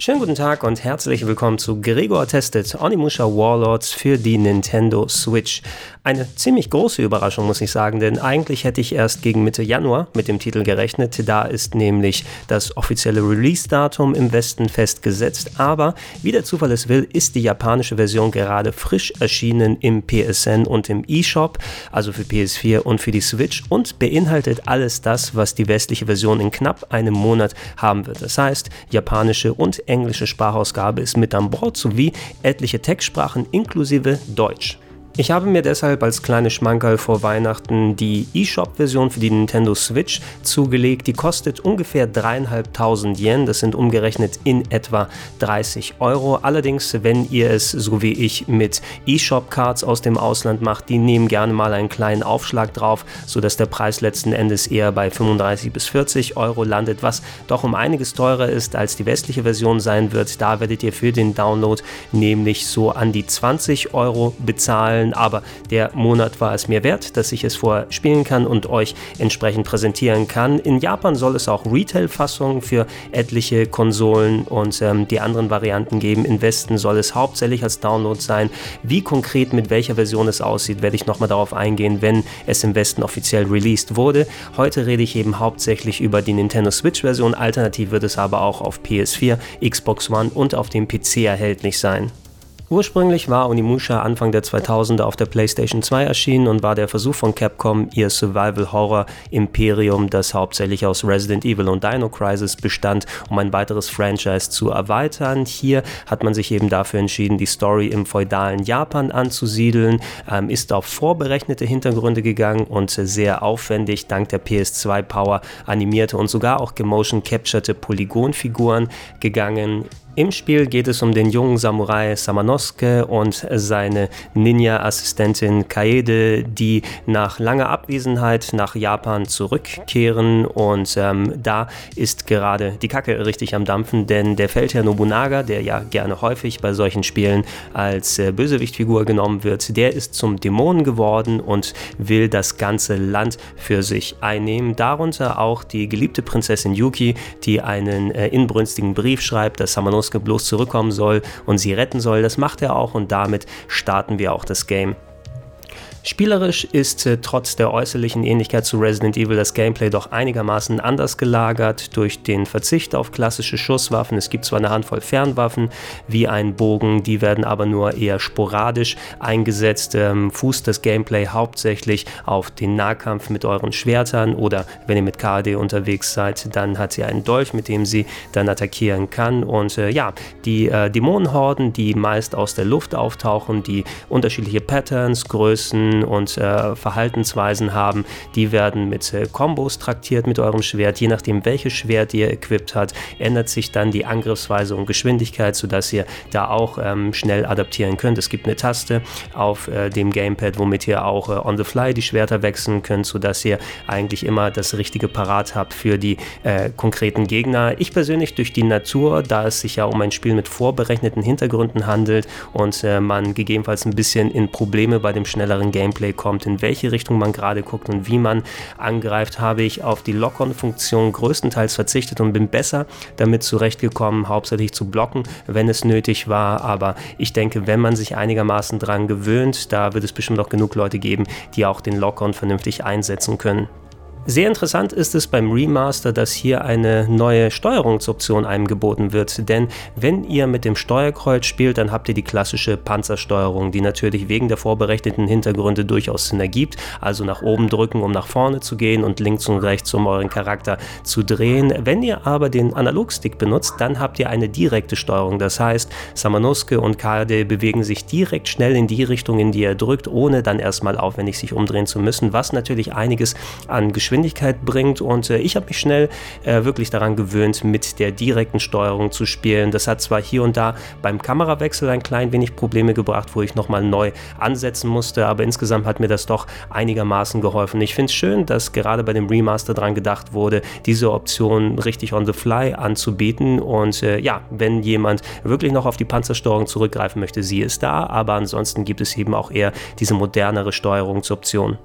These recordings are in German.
Schönen guten Tag und herzlich willkommen zu Gregor Tested Onimusha Warlords für die Nintendo Switch. Eine ziemlich große Überraschung, muss ich sagen, denn eigentlich hätte ich erst gegen Mitte Januar mit dem Titel gerechnet. Da ist nämlich das offizielle Release-Datum im Westen festgesetzt. Aber wie der Zufall es will, ist die japanische Version gerade frisch erschienen im PSN und im eShop, also für PS4 und für die Switch und beinhaltet alles das, was die westliche Version in knapp einem Monat haben wird. Das heißt, japanische und englische Sprachausgabe ist mit an Bord sowie etliche Textsprachen inklusive Deutsch. Ich habe mir deshalb als kleine Schmankerl vor Weihnachten die eShop-Version für die Nintendo Switch zugelegt. Die kostet ungefähr dreieinhalbtausend Yen, das sind umgerechnet in etwa 30 Euro. Allerdings, wenn ihr es so wie ich mit eShop-Cards aus dem Ausland macht, die nehmen gerne mal einen kleinen Aufschlag drauf, sodass der Preis letzten Endes eher bei 35 bis 40 Euro landet, was doch um einiges teurer ist als die westliche Version sein wird. Da werdet ihr für den Download nämlich so an die 20 Euro bezahlen wollen, aber der Monat war es mir wert, dass ich es vorher spielen kann und euch entsprechend präsentieren kann. In Japan soll es auch Retail-Fassungen für etliche Konsolen und ähm, die anderen Varianten geben. Im Westen soll es hauptsächlich als Download sein. Wie konkret mit welcher Version es aussieht, werde ich nochmal darauf eingehen, wenn es im Westen offiziell released wurde. Heute rede ich eben hauptsächlich über die Nintendo Switch-Version. Alternativ wird es aber auch auf PS4, Xbox One und auf dem PC erhältlich sein. Ursprünglich war Onimusha Anfang der 2000er auf der PlayStation 2 erschienen und war der Versuch von Capcom, ihr Survival-Horror-Imperium, das hauptsächlich aus Resident Evil und Dino Crisis bestand, um ein weiteres Franchise zu erweitern. Hier hat man sich eben dafür entschieden, die Story im feudalen Japan anzusiedeln, ähm, ist auf vorberechnete Hintergründe gegangen und sehr aufwendig dank der PS2-Power animierte und sogar auch gemotion-capturte Polygonfiguren gegangen. Im Spiel geht es um den jungen Samurai Samanosuke und seine Ninja-Assistentin Kaede, die nach langer Abwesenheit nach Japan zurückkehren. Und ähm, da ist gerade die Kacke richtig am Dampfen, denn der Feldherr Nobunaga, der ja gerne häufig bei solchen Spielen als äh, Bösewichtfigur genommen wird, der ist zum Dämonen geworden und will das ganze Land für sich einnehmen. Darunter auch die geliebte Prinzessin Yuki, die einen äh, inbrünstigen Brief schreibt, dass Samanosuke Sasuke bloß zurückkommen soll und sie retten soll. Das macht er auch und damit starten wir auch das Game. Spielerisch ist äh, trotz der äußerlichen Ähnlichkeit zu Resident Evil das Gameplay doch einigermaßen anders gelagert durch den Verzicht auf klassische Schusswaffen. Es gibt zwar eine Handvoll Fernwaffen wie ein Bogen, die werden aber nur eher sporadisch eingesetzt. Ähm, fußt das Gameplay hauptsächlich auf den Nahkampf mit euren Schwertern oder wenn ihr mit KD unterwegs seid, dann hat sie einen Dolch, mit dem sie dann attackieren kann. Und äh, ja, die äh, Dämonenhorden, die meist aus der Luft auftauchen, die unterschiedliche Patterns, Größen, und äh, Verhaltensweisen haben, die werden mit äh, traktiert mit eurem Schwert. Je nachdem, welches Schwert ihr equipped habt, ändert sich dann die Angriffsweise und Geschwindigkeit, sodass ihr da auch ähm, schnell adaptieren könnt. Es gibt eine Taste auf äh, dem Gamepad, womit ihr auch äh, on the fly die Schwerter wechseln könnt, sodass ihr eigentlich immer das Richtige parat habt für die äh, konkreten Gegner. Ich persönlich durch die Natur, da es sich ja um ein Spiel mit vorberechneten Hintergründen handelt und äh, man gegebenenfalls ein bisschen in Probleme bei dem schnelleren Gameplay kommt, in welche Richtung man gerade guckt und wie man angreift, habe ich auf die Lock-on-Funktion größtenteils verzichtet und bin besser damit zurechtgekommen, hauptsächlich zu blocken, wenn es nötig war. Aber ich denke, wenn man sich einigermaßen dran gewöhnt, da wird es bestimmt auch genug Leute geben, die auch den Lock-on vernünftig einsetzen können. Sehr interessant ist es beim Remaster, dass hier eine neue Steuerungsoption einem geboten wird, denn wenn ihr mit dem Steuerkreuz spielt, dann habt ihr die klassische Panzersteuerung, die natürlich wegen der vorberechneten Hintergründe durchaus Sinn ergibt, also nach oben drücken, um nach vorne zu gehen und links und rechts, um euren Charakter zu drehen. Wenn ihr aber den Analogstick benutzt, dann habt ihr eine direkte Steuerung, das heißt, Samanosuke und Kade bewegen sich direkt schnell in die Richtung, in die er drückt, ohne dann erstmal aufwendig sich umdrehen zu müssen, was natürlich einiges an Geschwindigkeit Geschwindigkeit bringt und äh, ich habe mich schnell äh, wirklich daran gewöhnt, mit der direkten Steuerung zu spielen. Das hat zwar hier und da beim Kamerawechsel ein klein wenig Probleme gebracht, wo ich nochmal neu ansetzen musste, aber insgesamt hat mir das doch einigermaßen geholfen. Ich finde es schön, dass gerade bei dem Remaster dran gedacht wurde, diese Option richtig on the fly anzubieten und äh, ja, wenn jemand wirklich noch auf die Panzersteuerung zurückgreifen möchte, sie ist da, aber ansonsten gibt es eben auch eher diese modernere Steuerungsoption.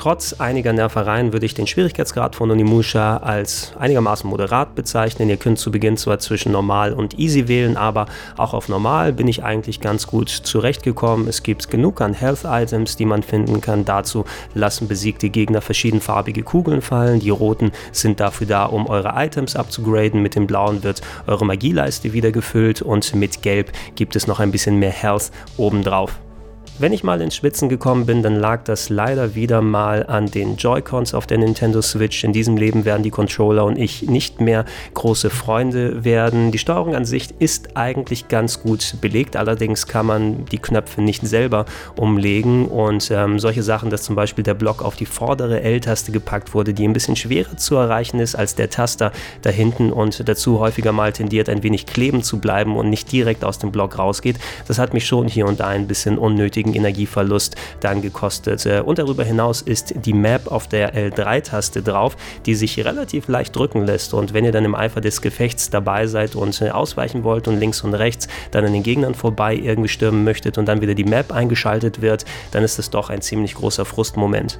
Trotz einiger Nervereien würde ich den Schwierigkeitsgrad von Onimusha als einigermaßen moderat bezeichnen. Ihr könnt zu Beginn zwar zwischen normal und easy wählen, aber auch auf normal bin ich eigentlich ganz gut zurechtgekommen. Es gibt genug an Health Items, die man finden kann. Dazu lassen besiegte Gegner verschiedenfarbige Kugeln fallen. Die roten sind dafür da, um eure Items abzugraden. Mit dem blauen wird eure Magieleiste wieder gefüllt und mit gelb gibt es noch ein bisschen mehr Health obendrauf. Wenn ich mal ins Schwitzen gekommen bin, dann lag das leider wieder mal an den Joy-Cons auf der Nintendo Switch. In diesem Leben werden die Controller und ich nicht mehr große Freunde werden. Die Steuerung an sich ist eigentlich ganz gut belegt, allerdings kann man die Knöpfe nicht selber umlegen und ähm, solche Sachen, dass zum Beispiel der Block auf die vordere L-Taste gepackt wurde, die ein bisschen schwerer zu erreichen ist als der Taster da hinten und dazu häufiger mal tendiert, ein wenig kleben zu bleiben und nicht direkt aus dem Block rausgeht. Das hat mich schon hier und da ein bisschen unnötigen gegen Energieverlust dann gekostet. Äh, und darüber hinaus ist die Map auf der L3-Taste drauf, die sich relativ leicht drücken lässt. Und wenn ihr dann im Eifer des Gefechts dabei seid und äh, ausweichen wollt und links und rechts dann an den Gegnern vorbei irgendwie stürmen möchtet und dann wieder die Map eingeschaltet wird, dann ist es doch ein ziemlich großer Frustmoment.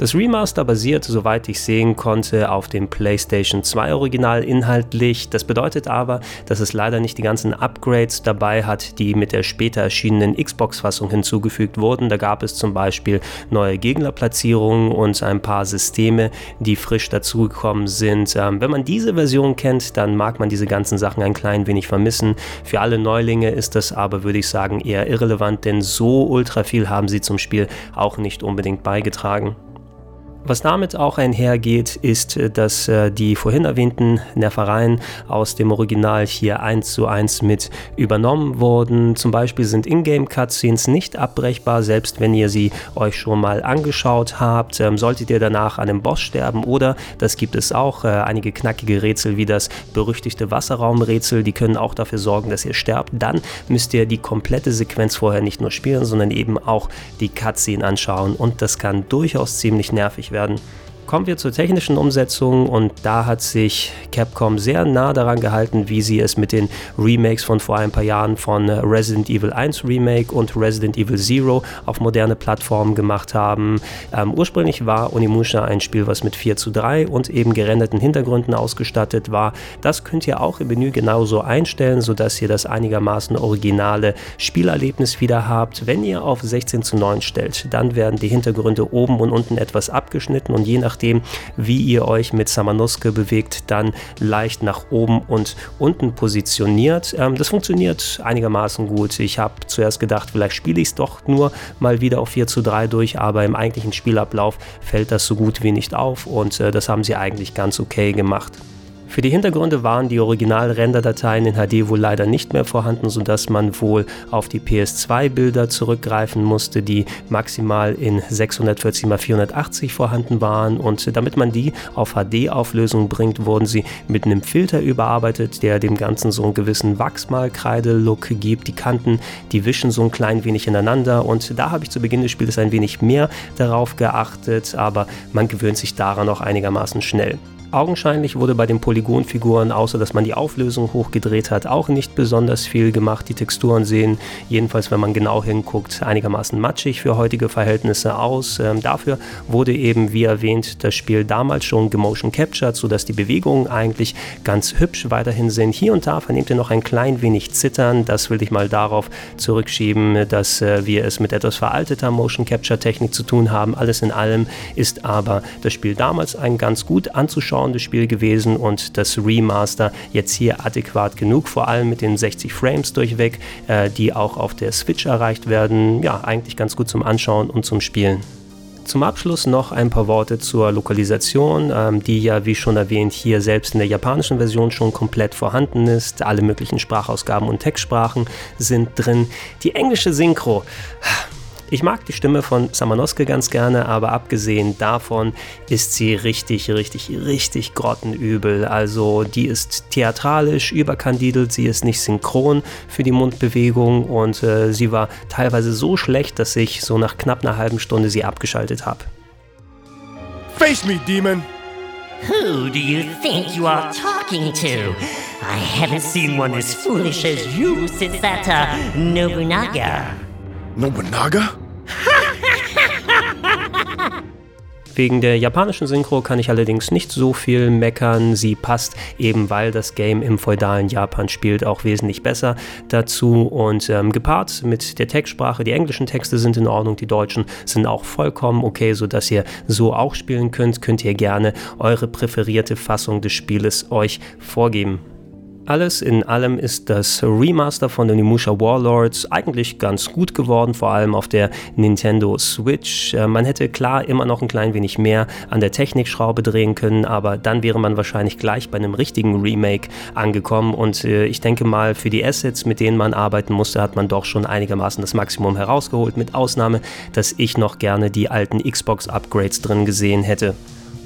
Das Remaster basiert, soweit ich sehen konnte, auf dem PlayStation 2 Original inhaltlich. Das bedeutet aber, dass es leider nicht die ganzen Upgrades dabei hat, die mit der später erschienenen Xbox-Fassung hinzugefügt wurden. Da gab es zum Beispiel neue Gegnerplatzierungen und ein paar Systeme, die frisch dazugekommen sind. Ähm, wenn man diese Version kennt, dann mag man diese ganzen Sachen ein klein wenig vermissen. Für alle Neulinge ist das aber, würde ich sagen, eher irrelevant, denn so ultra viel haben sie zum Spiel auch nicht unbedingt beigetragen. Was damit auch einhergeht, ist, äh, dass äh, die vorhin erwähnten Nervereien aus dem Original hier eins zu eins mit übernommen wurden. Zum Beispiel sind Ingame-Cutscenes nicht abbrechbar, selbst wenn ihr sie euch schon mal angeschaut habt. Ähm, solltet ihr danach an einem Boss sterben oder, das gibt es auch, äh, einige knackige Rätsel wie das berüchtigte Wasserraumrätsel, die können auch dafür sorgen, dass ihr sterbt. Dann müsst ihr die komplette Sequenz vorher nicht nur spielen, sondern eben auch die Cutscene anschauen und das kann durchaus ziemlich nervig werden. Kommen wir zur technischen Umsetzung und da hat sich Capcom sehr nah daran gehalten, wie sie es mit den Remakes von vor ein paar Jahren von Resident Evil 1 Remake und Resident Evil Zero auf moderne Plattformen gemacht haben. Ähm, ursprünglich war Onimusha ein Spiel, was mit 4 zu 3 und eben gerenderten Hintergründen ausgestattet war. Das könnt ihr auch im Menü genauso einstellen, sodass ihr das einigermaßen originale Spielerlebnis wieder habt. Wenn ihr auf 16 zu 9 stellt, dann werden die Hintergründe oben und unten etwas abgeschnitten und je nach nachdem, wie ihr euch mit Samanosuke bewegt, dann leicht nach oben und unten positioniert. Ähm, das funktioniert einigermaßen gut. Ich habe zuerst gedacht, vielleicht spiele ich es doch nur mal wieder auf 4 zu 3 durch, aber im eigentlichen Spielablauf fällt das so gut wie nicht auf und äh, das haben sie eigentlich ganz okay gemacht. Für die Hintergründe waren die Original-Render-Dateien in HD wohl leider nicht mehr vorhanden, sodass man wohl auf die PS2-Bilder zurückgreifen musste, die maximal in 640 x 480 vorhanden waren. Und damit man die auf HD-Auflösung bringt, wurden sie mit einem Filter überarbeitet, der dem Ganzen so einen gewissen Wachsmalkreide-Look gibt. Die Kanten, die wischen so ein klein wenig ineinander. Und da habe ich zu Beginn des Spiels ein wenig mehr darauf geachtet, aber man gewöhnt sich daran auch einigermaßen schnell. Augenscheinlich wurde bei den Polygonfiguren, außer dass man die Auflösung hochgedreht hat, auch nicht besonders viel gemacht. Die Texturen sehen, jedenfalls wenn man genau hinguckt, einigermaßen matschig für heutige Verhältnisse aus. Ähm, dafür wurde eben, wie erwähnt, das Spiel damals schon gemotion captured, sodass die Bewegungen eigentlich ganz hübsch weiterhin sind. Hier und da vernehmt ihr noch ein klein wenig Zittern. Das will ich mal darauf zurückschieben, dass äh, wir es mit etwas veralteter Motion Capture Technik zu tun haben. Alles in allem ist aber das Spiel damals ein ganz gut anzuschauen anschauendes Spiel gewesen und das Remaster jetzt hier adäquat genug, vor allem mit den 60 Frames durchweg, äh, die auch auf der Switch erreicht werden. Ja, eigentlich ganz gut zum Anschauen und zum Spielen. Zum Abschluss noch ein paar Worte zur Lokalisation, ähm, die ja, wie schon erwähnt, hier selbst in der japanischen Version schon komplett vorhanden ist. Alle möglichen Sprachausgaben und Textsprachen sind drin. Die englische Synchro Ich mag die Stimme von Samanosuke ganz gerne, aber abgesehen davon ist sie richtig, richtig, richtig grottenübel. Also die ist theatralisch überkandidelt, sie ist nicht synchron für die Mundbewegung und äh, sie war teilweise so schlecht, dass ich so nach knapp einer halben Stunde sie abgeschaltet habe. Face me, demon! Who do you think you are talking to? I haven't seen one as foolish as you since that uh, Nobunaga. Nobunaga? Wegen der japanischen Synchro kann ich allerdings nicht so viel meckern. Sie passt eben, weil das Game im feudalen Japan spielt, auch wesentlich besser dazu. Und ähm, gepaart mit der Textsprache, die englischen Texte sind in Ordnung, die deutschen sind auch vollkommen okay, sodass ihr so auch spielen könnt. Könnt ihr gerne eure präferierte Fassung des Spieles euch vorgeben. Alles in allem ist das Remaster von den Onimusha Warlords eigentlich ganz gut geworden, vor allem auf der Nintendo Switch. Äh, man hätte klar immer noch ein klein wenig mehr an der Technikschraube drehen können, aber dann wäre man wahrscheinlich gleich bei einem richtigen Remake angekommen und äh, ich denke mal, für die Assets, mit denen man arbeiten musste, hat man doch schon einigermaßen das Maximum herausgeholt, mit Ausnahme, dass ich noch gerne die alten Xbox-Upgrades drin gesehen hätte.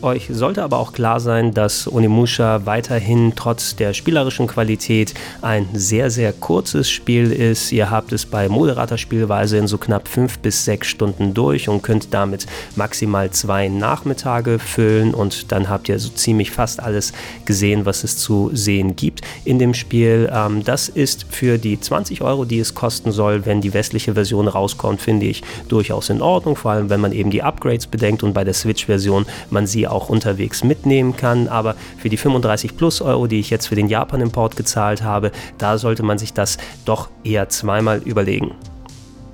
Euch sollte aber auch klar sein, dass Onimusha weiterhin trotz der spielerischen Qualität ein sehr, sehr kurzes Spiel ist. Ihr habt es bei moderater Spielweise in so knapp fünf bis sechs Stunden durch und könnt damit maximal zwei Nachmittage füllen und dann habt ihr so ziemlich fast alles gesehen, was es zu sehen gibt in dem Spiel. Ähm, das ist für die 20 Euro, die es kosten soll, wenn die westliche Version rauskommt, finde ich durchaus in Ordnung, vor allem wenn man eben die Upgrades bedenkt und bei der Switch-Version man sie auch unterwegs mitnehmen kann. Aber für die 35 plus Euro, die ich jetzt für den Japan-Import gezahlt habe, da sollte man sich das doch eher zweimal überlegen.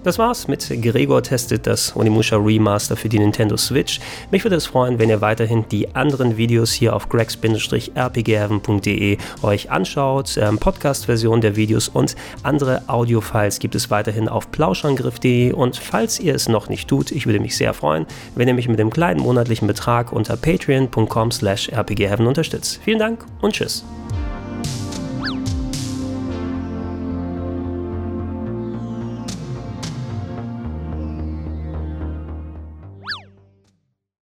Das war's mit Gregor testet das Onimusha Remaster für die Nintendo Switch. Mich würde es freuen, wenn ihr weiterhin die anderen Videos hier auf gregs-rpgheaven.de euch anschaut. Ähm, Podcast-Version der Videos und andere Audiofiles gibt es weiterhin auf plauschangriff.de und falls ihr es noch nicht tut, ich würde mich sehr freuen, wenn ihr mich mit dem kleinen monatlichen Betrag unter patreon.com slash rpgheaven unterstützt. Vielen Dank und tschüss.